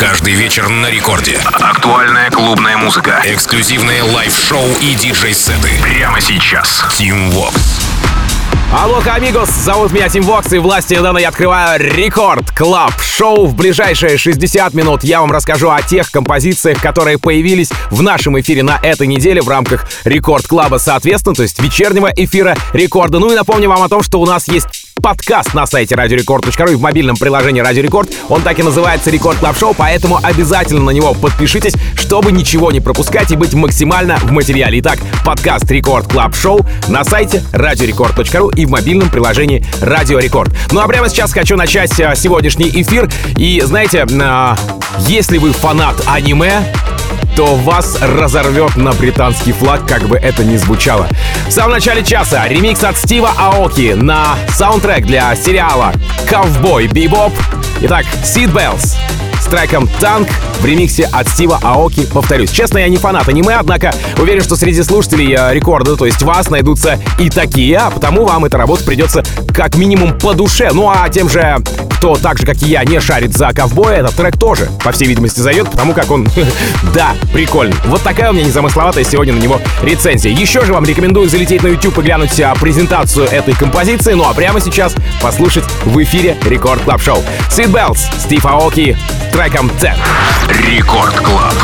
Каждый вечер на Рекорде. Актуальная клубная музыка. Эксклюзивные live-шоу и диджей-сеты. Прямо сейчас. Tim Vox. Алло, amigos, зовут меня Тим Вокс, и властью, данной мне я открываю Record Club Show. В ближайшие 60 минут я вам расскажу о тех композициях, которые появились в нашем эфире на этой неделе в рамках Record Club а, соответственно, то есть вечернего эфира Рекорда. Ну и напомню вам о том, что у нас есть подкаст на сайте radiorecord.ru и в мобильном приложении Радио Рекорд. Он так и называется Record Club Show, поэтому обязательно на него подпишитесь, чтобы ничего не пропускать и быть максимально в материале. Итак, подкаст Record Club Show на сайте radiorecord.ru и в мобильном приложении Радио Рекорд. Ну а прямо сейчас хочу начать э, сегодняшний эфир. И знаете, э, если вы фанат аниме, то вас разорвет на британский флаг, как бы это ни звучало. В самом начале часа ремикс от Стива Аоки на саундтрек для сериала «Ковбой Бибоп». Итак, Seatbelts с треком «Tank» в ремиксе от Стива Аоки. Повторюсь, честно, я не фанат аниме, однако уверен, что среди слушателей э, рекорда, то есть вас, найдутся и такие, а потому вам эта работа придется как минимум по душе. Ну а тем же, кто так же, как и я, не шарит за ковбоя, этот трек тоже, по всей видимости, зайдет, потому как он, да, прикольный. Вот такая у меня незамысловатая сегодня на него рецензия. Еще же вам рекомендую залететь на YouTube и глянуть а, презентацию этой композиции, ну а прямо сейчас послушать в эфире Record Club Show. Seed Bells, Стив Аоки, треком 10. Рекорд Клаб.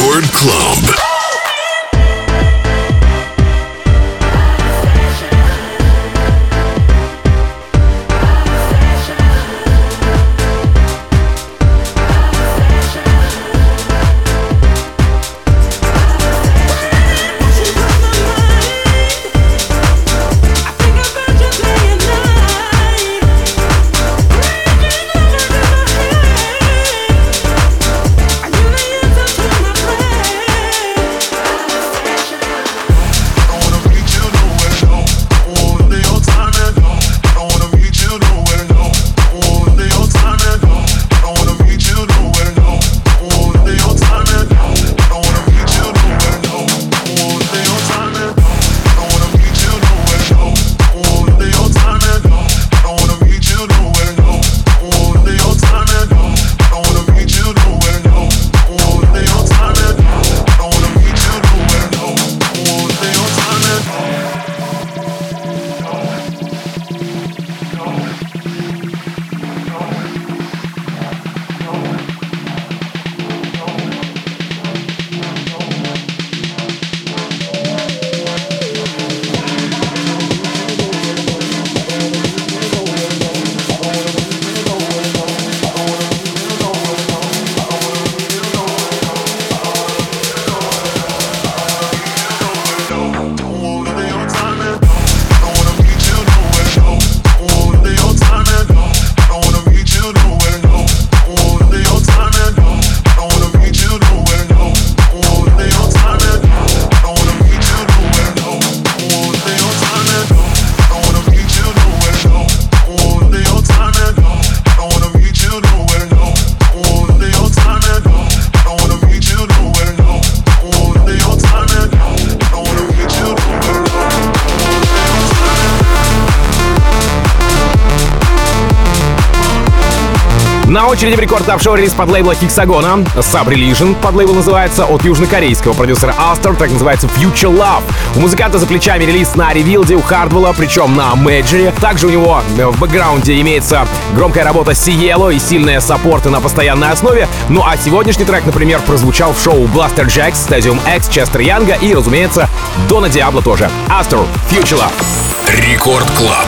Record Club. На очереди в Record Club Show релиз подлейбла Hexagon а. Sub Religion подлейбл называется от южнокорейского продюсера Astor, так называется Future Love. У музыканта за плечами релиз на Revealed е у Хардвелла, причем на мейджоре. Также у него в бэкграунде имеется громкая работа Cielo и сильные саппорты на постоянной основе. Ну а сегодняшний трек, например, прозвучал в шоу Blasterjaxx, Stadium X, Chester Young а и, разумеется, Дона Диабло тоже. Astor, Future Love. Record Club.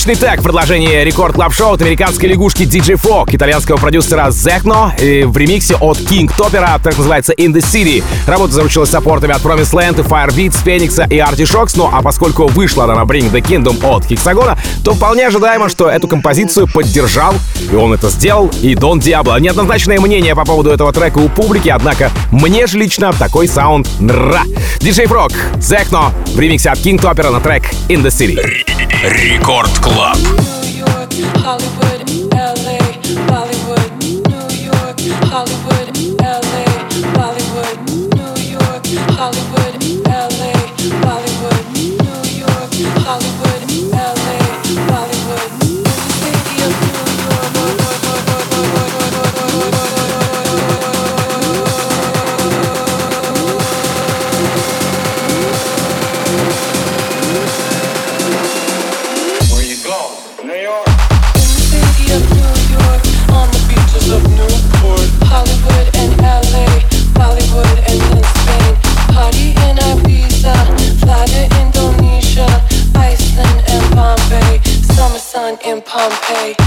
Минималистичный tech в продолжении Record Club Show от американской лягушки DJ Frog, итальянского продюсера Zechno в ремиксе от King Topher а, так называется In the City. Работа заручилась саппортами от Promise Land, Firebeatz, Phoenix и Artichokes, ну а поскольку вышла она на Bring the Kingdom от Hexagon а, то вполне ожидаемо, что эту композицию поддержал, и он это сделал, и Дон Диабло. Неоднозначное мнение по поводу этого трека у публики, однако мне же лично такой саунд нра. DJ Frog, Zechno в ремиксе от King Topher а на трек In the City. Record Club. Еще I'm paid.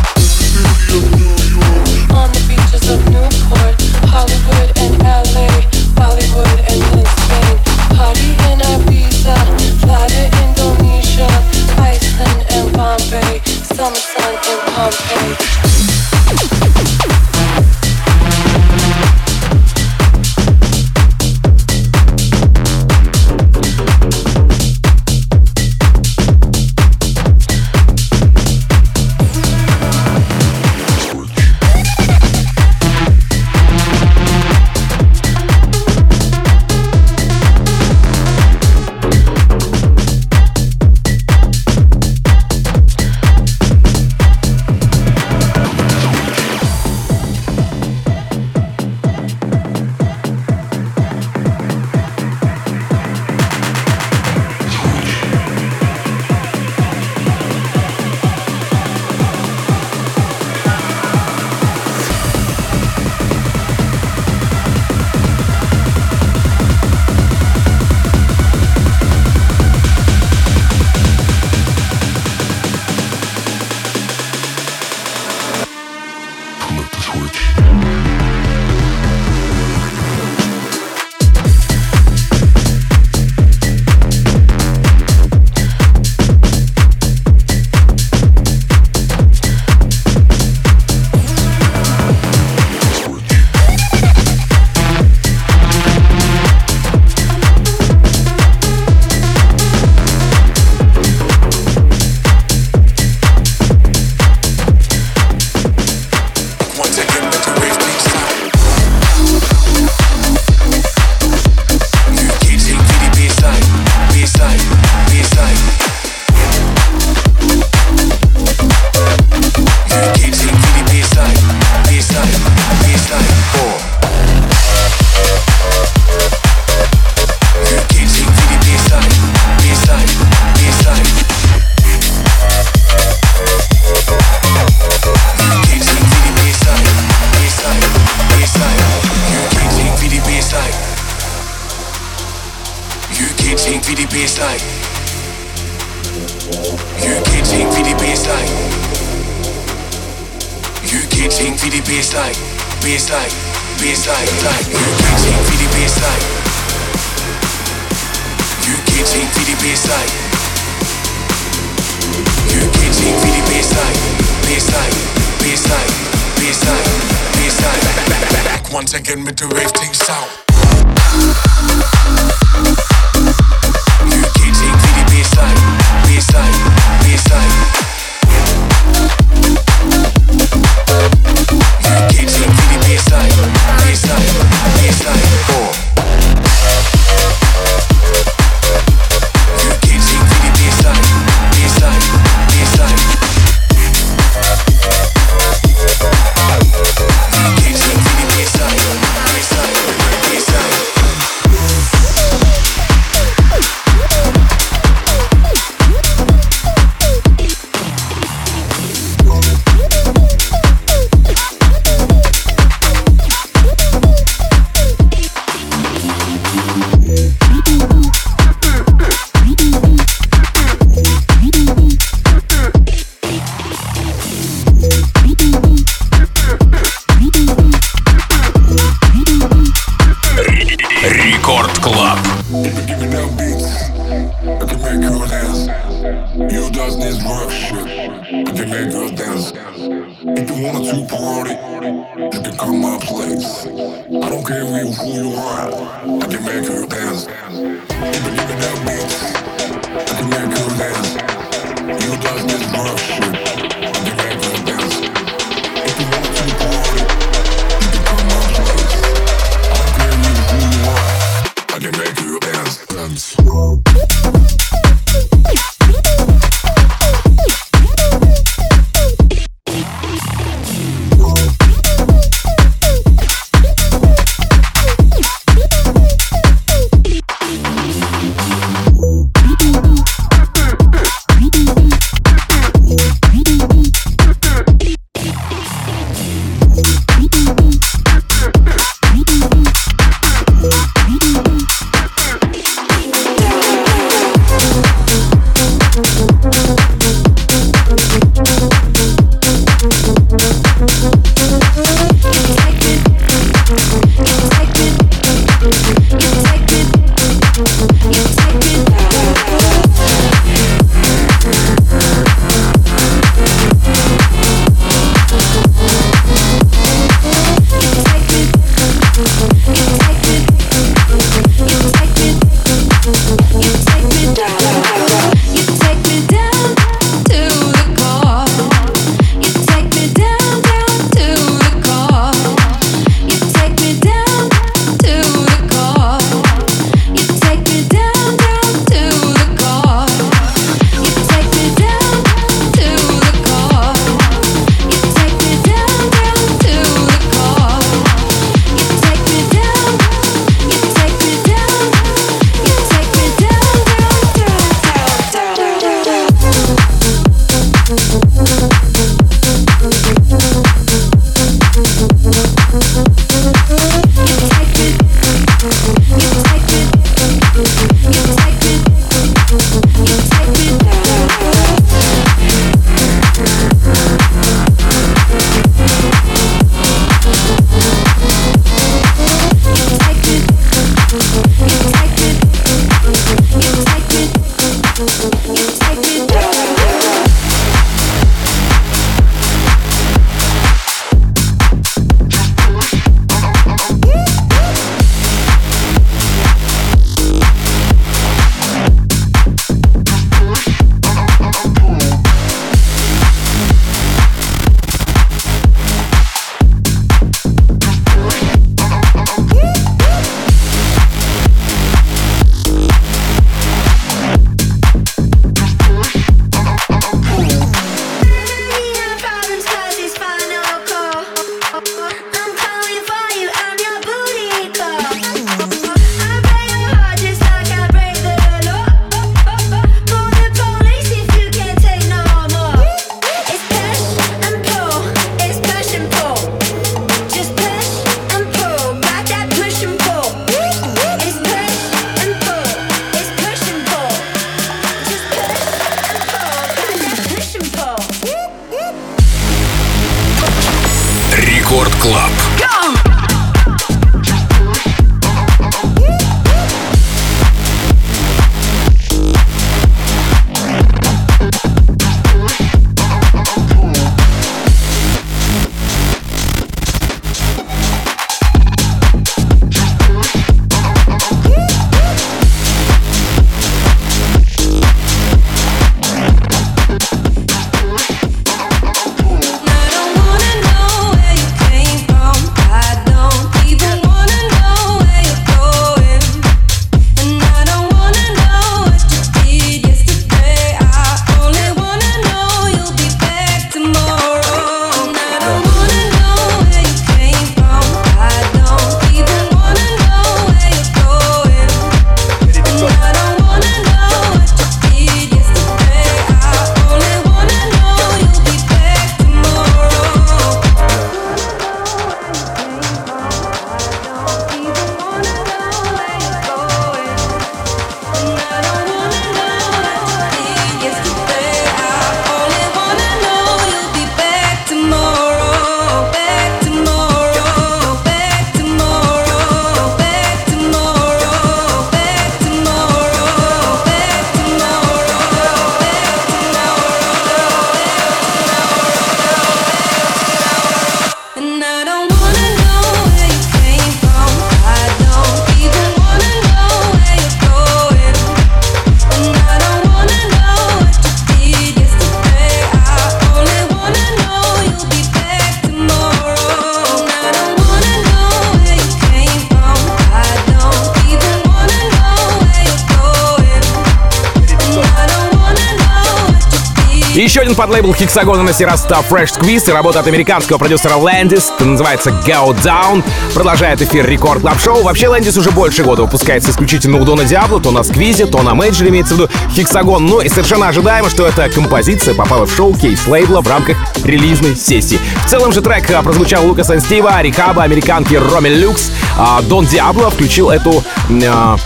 Один подлейбл Hexagon а на раз Fresh Squeeze и работа от американского продюсера Landis, называется Go Down, продолжает эфир Record Club Show. Вообще Landis уже больше года выпускается исключительно у Дона Диабло, то на Squeeze е, то на Мейджере, имеется в виду Hexagon. Ну и совершенно ожидаемо, что эта композиция попала в шоукейс лейбла в рамках релизной сессии. В целом же трек а, прозвучал Лукаса Стива, Рикаба, американки Romy Lux. А Дон Диабло включил эту а,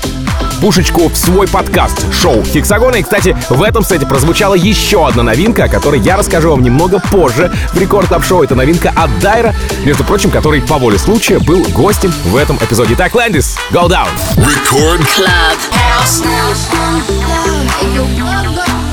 пушечку в свой подкаст шоу Hexagon а. И, кстати, в этом сете прозвучала еще одна новинка, о которой я расскажу вам немного позже в Record Show. Это новинка от Dyro, между прочим, который по воле случая был гостем в этом эпизоде. Так, Лэндис, go down! Record Club. Record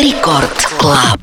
Рекорд Клаб.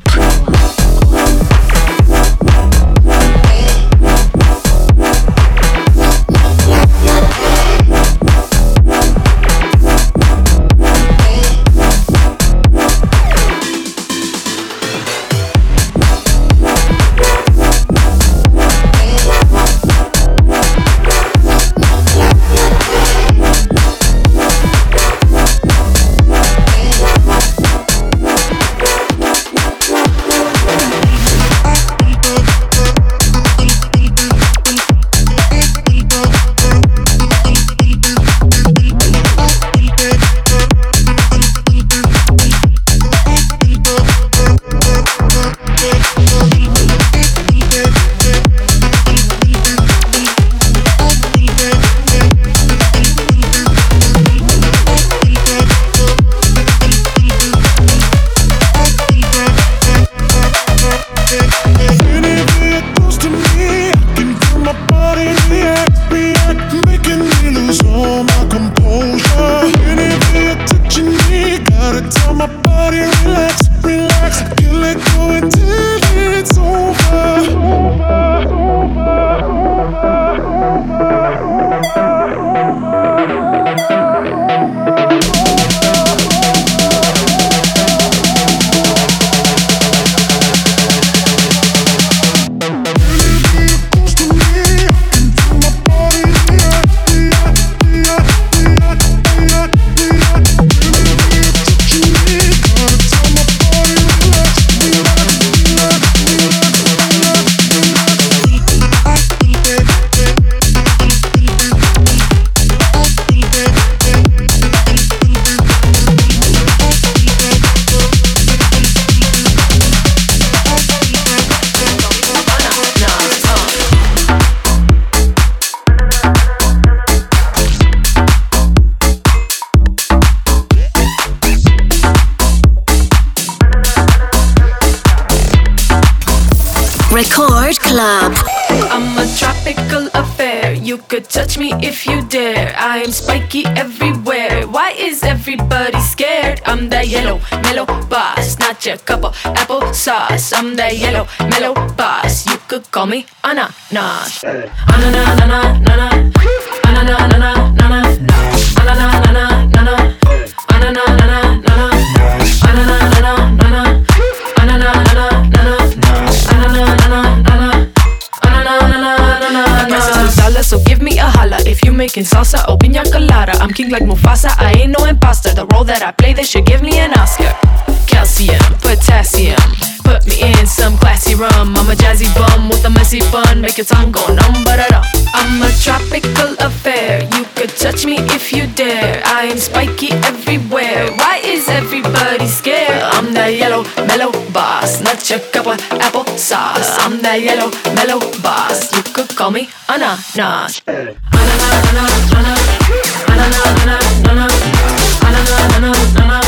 Dare. I am spiky everywhere. Why is everybody scared? I'm that yellow mellow boss, not your cup of apple sauce. I'm that yellow mellow boss. You could call me ananas. Ananas, ananas, ananas, ananas, ananas, if you making salsa or pina colada. I'm king like Mufasa, I ain't no imposter. The role that I play, they should give me an Oscar. Calcium, potassium, put me in some classy rum. I'm a jazzy bum with a messy bun. make your tongue go numb. But I'm a tropical affair. You could touch me if you dare. I am spiky everywhere. Why is everybody scared? I'm that yellow mellow boss, not your cup of apple sauce. I'm that yellow mellow boss. You could call me ananas. Ananas, ananas, ananas, ananas, ananas, ananas, ananas, ananas.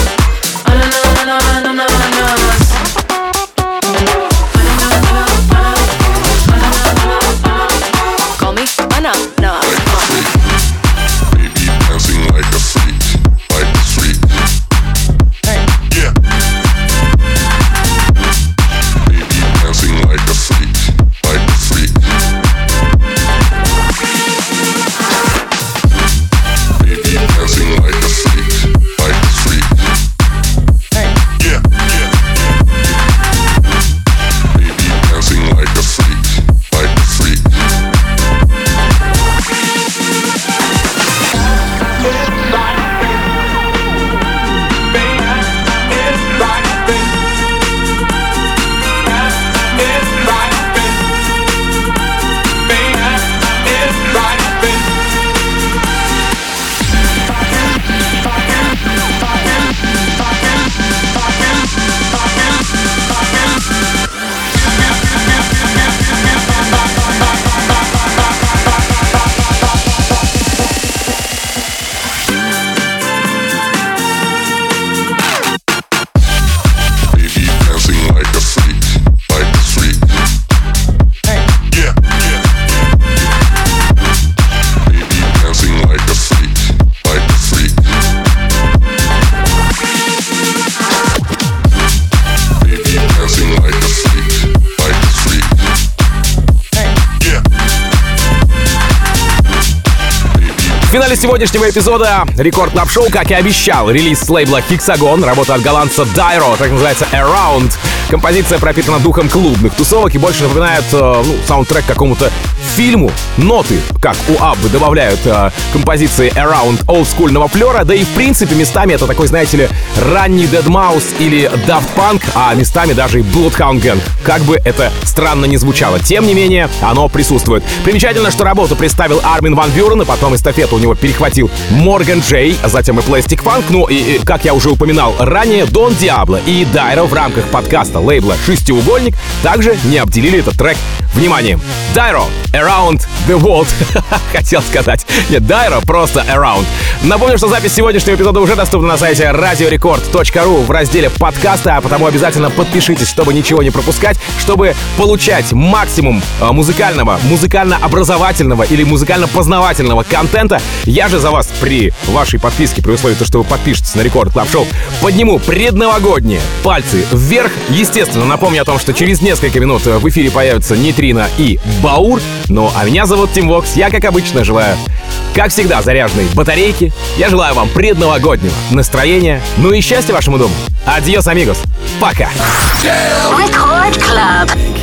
Сегодняшнего эпизода Record Club Show, как и обещал, релиз с лейбла Hexagon, работа от голландца Dyro, так называется Around. Композиция пропитана духом клубных тусовок и больше напоминает э, ну, саундтрек какому-то фильму. Ноты, как у Аббы, добавляют э, композиции Around олдскульного флера, да и в принципе местами это такой, знаете ли, ранний deadmau5 или Daft Punk, а местами даже и Bloodhound Gang. Как бы это странно не звучало. Тем не менее, оно присутствует. Примечательно, что работу представил Армин Ван Бюрен, и потом эстафету у него перехватил Морган Джей, а затем и Plastic Funk, ну и, и, как я уже упоминал ранее, Дон Диабло и Dyro в рамках подкаста лейбла «Шестиугольник» также не обделили этот трек вниманием. Dyro, Around the World, хотел сказать. Нет, Dyro, просто Around. Напомню, что запись сегодняшнего эпизода уже доступна на сайте radiorecord.ru в разделе подкаста, а потому обязательно подпишитесь, чтобы ничего не пропускать, чтобы получать максимум э, музыкального, музыкально-образовательного или музыкально-познавательного контента. Я же за вас при вашей подписке, при условии, что вы подпишетесь на Record Club Show, подниму предновогодние пальцы вверх. Естественно, напомню о том, что через несколько минут в эфире появятся Нейтрино и Баур. Ну, а меня зовут Тим Вокс. Я, как обычно, желаю, как всегда, заряженной батарейки. Я желаю вам предновогоднего настроения, ну и счастья вашему дому. Адьос, амигос. Пока. Record Club.